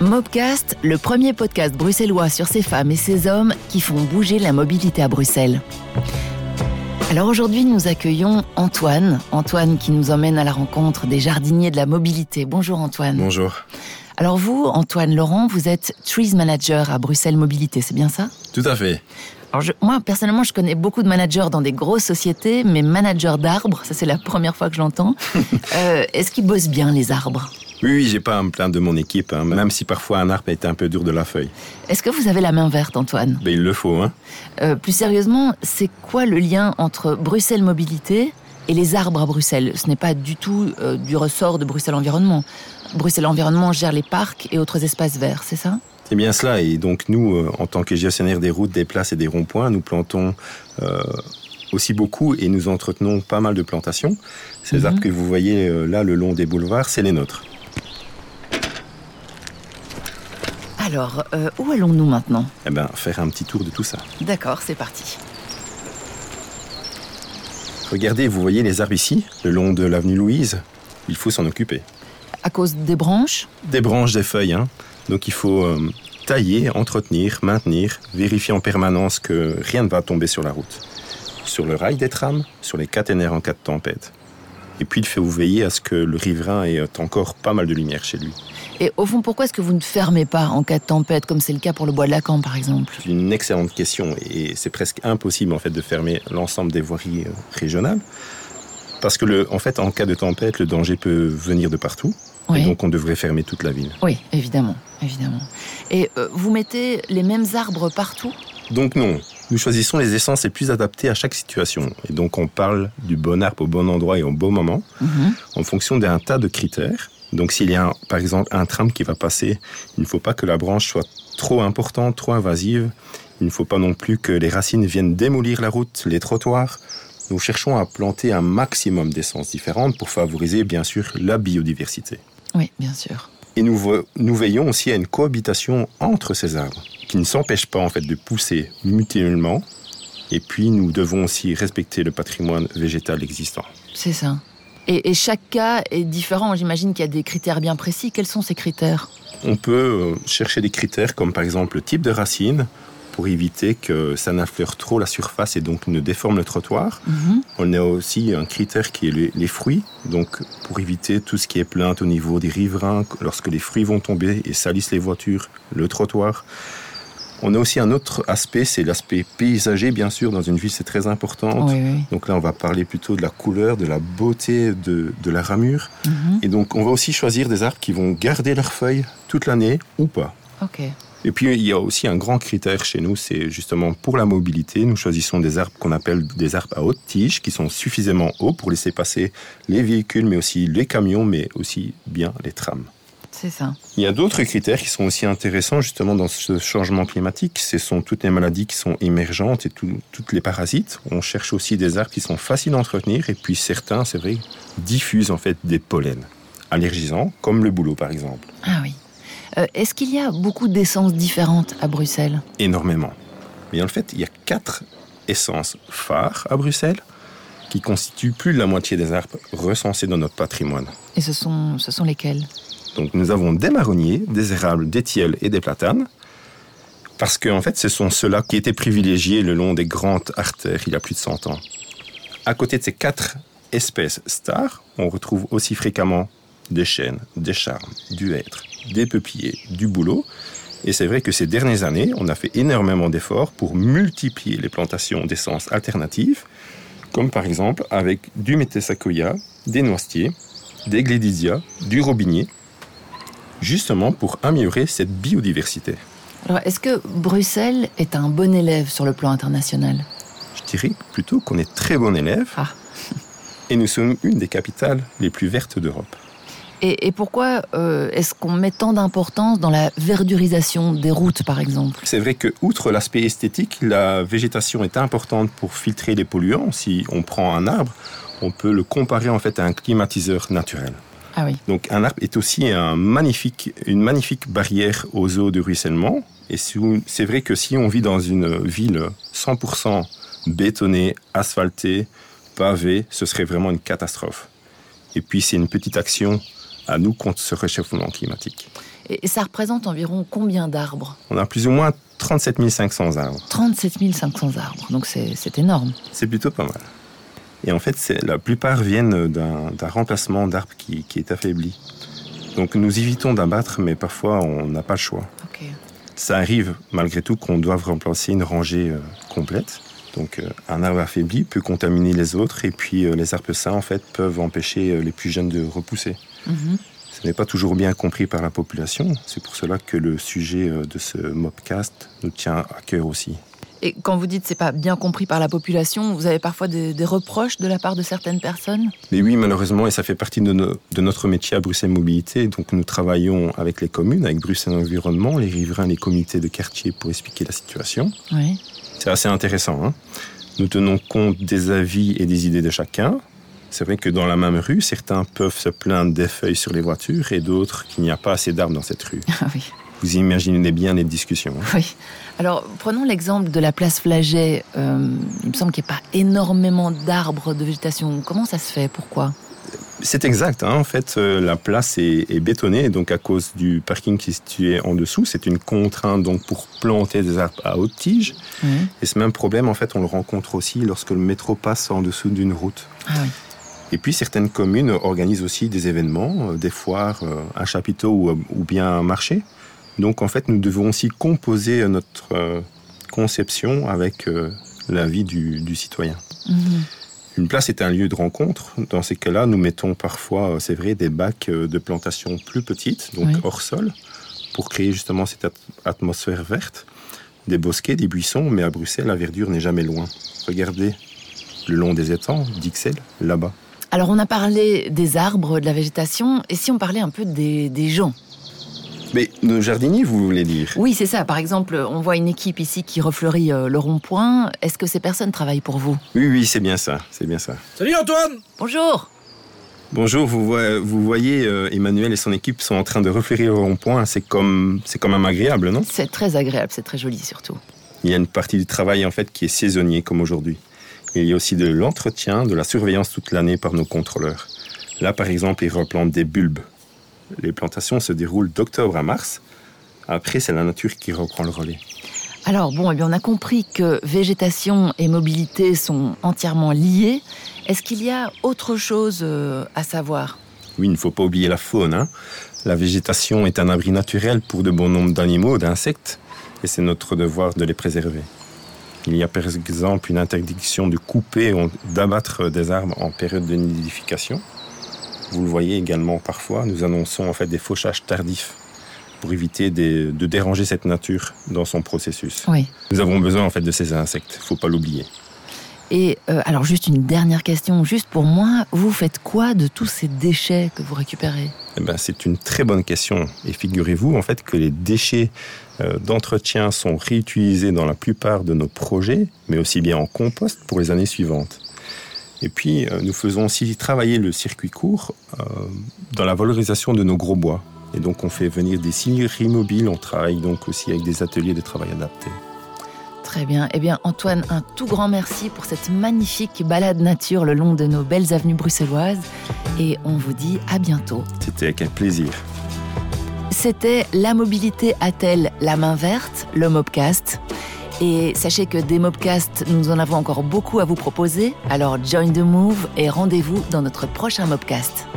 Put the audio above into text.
Mobcast, le premier podcast bruxellois sur ces femmes et ces hommes qui font bouger la mobilité à Bruxelles. Alors aujourd'hui, nous accueillons Antoine. Antoine qui nous emmène à la rencontre des jardiniers de la mobilité. Bonjour Antoine. Bonjour. Alors vous, Antoine Laurent, vous êtes Trees Manager à Bruxelles Mobilité, c'est bien ça? Tout à fait. Alors moi, personnellement, je connais beaucoup de managers dans des grosses sociétés, mais managers d'arbres, ça c'est la première fois que je l'entends. Euh, est-ce qu'ils bossent bien les arbres? Oui, oui, j'ai pas à me plaindre de mon équipe, hein, même si parfois un arbre est un peu dur de la feuille. Est-ce que vous avez la main verte, Antoine? Ben, Il le faut. Hein. Euh, plus sérieusement, c'est quoi le lien entre Bruxelles Mobilité et les arbres à Bruxelles? Ce n'est pas du tout euh, du ressort de Bruxelles Environnement. Bruxelles Environnement gère les parcs et autres espaces verts, c'est ça? C'est bien cela. Et donc nous, euh, en tant que gestionnaire des routes, des places et des ronds-points, nous plantons aussi beaucoup et nous entretenons pas mal de plantations. Ces mhm. arbres que vous voyez là le long des boulevards, c'est les nôtres. Alors, euh, où allons-nous maintenant? Eh bien, faire un petit tour de tout ça. D'accord, c'est parti. Regardez, vous voyez les arbres ici, le long de l'avenue Louise? Il faut s'en occuper. À cause des branches? Des branches, des feuilles. Hein. Donc il faut euh, tailler, entretenir, maintenir, vérifier en permanence que rien ne va tomber sur la route. Sur le rail des trams, sur les caténaires en cas de tempête. Et puis il faut veiller à ce que le riverain ait encore pas mal de lumière chez lui. Et au fond, pourquoi est-ce que vous ne fermez pas en cas de tempête, comme c'est le cas pour le bois de Lacan, par exemple? C'est une excellente question et c'est presque impossible en fait de fermer l'ensemble des voiries euh, régionales. Parce que, le, en fait, en cas de tempête, le danger peut venir de partout. Et donc, on devrait fermer toute la ville. Oui, évidemment, évidemment. Et euh, vous mettez les mêmes arbres partout? Donc non. Nous choisissons les essences les plus adaptées à chaque situation. Et donc, on parle du bon arbre au bon endroit et au bon moment, mhm. en fonction d'un tas de critères. Donc s'il y a par exemple un tram qui va passer, il ne faut pas que la branche soit trop importante, trop invasive. Il ne faut pas non plus que les racines viennent démolir la route, les trottoirs. Nous cherchons à planter un maximum d'essences différentes pour favoriser bien sûr la biodiversité. Oui, bien sûr. Et nous, nous veillons aussi à une cohabitation entre ces arbres, qui ne s'empêchent pas en fait de pousser mutuellement. Et puis nous devons aussi respecter le patrimoine végétal existant. C'est ça. Et, chaque cas est différent. J'imagine qu'il y a des critères bien précis. Quels sont ces critères? On peut euh, chercher des critères comme par exemple le type de racine pour éviter que ça n'affleure trop la surface et donc ne déforme le trottoir. Mhm. On a aussi un critère qui est les, les, fruits, donc pour éviter tout ce qui est plainte au niveau des riverains lorsque les fruits vont tomber et salissent les voitures, le trottoir. On a aussi un autre aspect, c'est l'aspect paysager, bien sûr. Dans une ville, c'est très important. Donc là, on va parler plutôt de la couleur, de la beauté de, la ramure. Mhm. Et donc, on va aussi choisir des arbres qui vont garder leurs feuilles toute l'année ou pas. Et puis, il y a aussi un grand critère chez nous, c'est justement pour la mobilité. Nous choisissons des arbres qu'on appelle des arbres à haute tige, qui sont suffisamment hauts pour laisser passer les véhicules, mais aussi les camions, mais aussi bien les trams. C'est ça. Il y a d'autres critères qui sont aussi intéressants justement dans ce changement climatique. Ce sont toutes les maladies qui sont émergentes et toutes les parasites. On cherche aussi des arbres qui sont faciles à entretenir et puis certains, c'est vrai, diffusent en fait des pollens allergisants, comme le bouleau par exemple. Ah oui. Euh, est-ce qu'il y a beaucoup d'essences différentes à Bruxelles? Énormément. Mais en fait, il y a quatre essences phares à Bruxelles qui constituent plus de la moitié des arbres recensés dans notre patrimoine. Et ce sont, ce sont lesquels donc nous avons des marronniers, des érables, des tilleuls et des platanes. Parce qu'en en fait, ce sont ceux-là qui étaient privilégiés le long des grandes artères il y a plus de 100 ans. À côté de ces quatre espèces stars, on retrouve aussi fréquemment des chênes, des charmes, du hêtre, des peupliers, du bouleau. Et c'est vrai que ces dernières années, on a fait énormément d'efforts pour multiplier les plantations d'essences alternatives, comme par exemple avec du métasacoya, des noisetiers, des glédisia, du robinier, justement pour améliorer cette biodiversité. Alors, est-ce que Bruxelles est un bon élève sur le plan international? Je dirais plutôt qu'on est très bon élève. Ah. et nous sommes une des capitales les plus vertes d'Europe. Et, pourquoi euh, est-ce qu'on met tant d'importance dans la verdurisation des routes, par exemple? C'est vrai que, outre l'aspect esthétique, la végétation est importante pour filtrer les polluants. Si on prend un arbre, on peut le comparer en fait à un climatiseur naturel. Ah Donc un arbre est aussi un magnifique, une magnifique barrière aux eaux de ruissellement. Et c'est vrai que si on vit dans une ville 100% bétonnée, asphaltée, pavée, ce serait vraiment une catastrophe. Et puis c'est une petite action à nous contre ce réchauffement climatique. Et ça représente environ combien d'arbres? On a plus ou moins 37 500 arbres. 37 500 arbres, donc c'est énorme. C'est plutôt pas mal. Et en fait, la plupart viennent d'un remplacement d'arbres qui, est affaibli. Donc nous évitons d'abattre, mais parfois on n'a pas le choix. Ça arrive malgré tout qu'on doive remplacer une rangée euh, complète. Donc euh, un arbre affaibli peut contaminer les autres et puis euh, les arbres sains en fait peuvent empêcher les plus jeunes de repousser. Mhm. Ce n'est pas toujours bien compris par la population. C'est pour cela que le sujet de ce mobcast nous tient à cœur aussi. Et quand vous dites c'est pas bien compris par la population, vous avez parfois des, reproches de la part de certaines personnes? Mais oui, malheureusement, et ça fait partie de, de, notre métier à Bruxelles Mobilité. Donc nous travaillons avec les communes, avec Bruxelles Environnement, les riverains, les comités de quartier pour expliquer la situation. Oui. C'est assez intéressant. Hein nous tenons compte des avis et des idées de chacun. C'est vrai que dans la même rue, certains peuvent se plaindre des feuilles sur les voitures et d'autres qu'il n'y a pas assez d'arbres dans cette rue. Ah oui. Vous imaginez bien les discussions. Hein. Oui. Alors, prenons l'exemple de la place Flaget. Euh, il me semble qu'il n'y a pas énormément d'arbres de végétation. Comment ça se fait? Pourquoi? C'est exact. Hein. En fait, euh, la place est, bétonnée, donc à cause du parking qui est situé en dessous, c'est une contrainte donc pour planter des arbres à haute tige. Et ce même problème, en fait, on le rencontre aussi lorsque le métro passe en dessous d'une route. Ah oui. Et puis certaines communes organisent aussi des événements, euh, des foires, un chapiteau ou bien un marché. Donc en fait, nous devons aussi composer notre euh, conception avec euh, la vie du, citoyen. Mhm. Une place est un lieu de rencontre. Dans ces cas-là, nous mettons parfois, euh, c'est vrai, des bacs de plantation plus petites, donc hors sol, pour créer justement cette atmosphère verte. Des bosquets, des buissons, mais à Bruxelles, la verdure n'est jamais loin. Regardez le long des étangs d'Ixelles, là-bas. Alors on a parlé des arbres, de la végétation, et si on parlait un peu des gens? Mais nos jardiniers, vous voulez dire? Oui, c'est ça. Par exemple, on voit une équipe ici qui refleurit euh, le rond-point. Est-ce que ces personnes travaillent pour vous? Oui, oui, c'est bien ça. C'est bien ça. Salut Antoine Bonjour Bonjour, vous, vous voyez, euh, Emmanuel et son équipe sont en train de refleurir le rond-point. C'est comme, c'est quand même agréable, non? C'est très agréable, c'est très joli surtout. Il y a une partie du travail en fait qui est saisonnier comme aujourd'hui. Il y a aussi de l'entretien, de la surveillance toute l'année par nos contrôleurs. Là, par exemple, ils replantent des bulbes les plantations se déroulent d'octobre à mars. Après, c'est la nature qui reprend le relais. Alors bon, eh bien, on a compris que végétation et mobilité sont entièrement liées. Est-ce qu'il y a autre chose euh, à savoir? Oui, il ne faut pas oublier la faune. Hein. La végétation est un abri naturel pour de bon nombre d'animaux, d'insectes, et c'est notre devoir de les préserver. Il y a par exemple une interdiction de couper ou d'abattre des arbres en période de nidification. Vous le voyez également parfois, nous annonçons en fait des fauchages tardifs pour éviter de déranger cette nature dans son processus. Oui. Nous avons besoin en fait de ces insectes, il ne faut pas l'oublier. Et euh, alors juste une dernière question, juste pour moi, vous faites quoi de tous ces déchets que vous récupérez? Eh ben, C'est une très bonne question. Et figurez-vous en fait que les déchets euh, d'entretien sont réutilisés dans la plupart de nos projets, mais aussi bien en compost pour les années suivantes. Et puis, euh, nous faisons aussi travailler le circuit court euh, dans la valorisation de nos gros bois. Et donc, on fait venir des signeries mobiles. On travaille donc aussi avec des ateliers de travail adaptés. Très bien. Eh bien, Antoine, un tout grand merci pour cette magnifique balade nature le long de nos belles avenues bruxelloises. Et on vous dit à bientôt. C'était avec un plaisir. C'était La mobilité a-t-elle la main verte, le Mobcast. Et sachez que des Mobcasts, nous en avons encore beaucoup à vous proposer. Alors join the move et rendez-vous dans notre prochain Mobcast.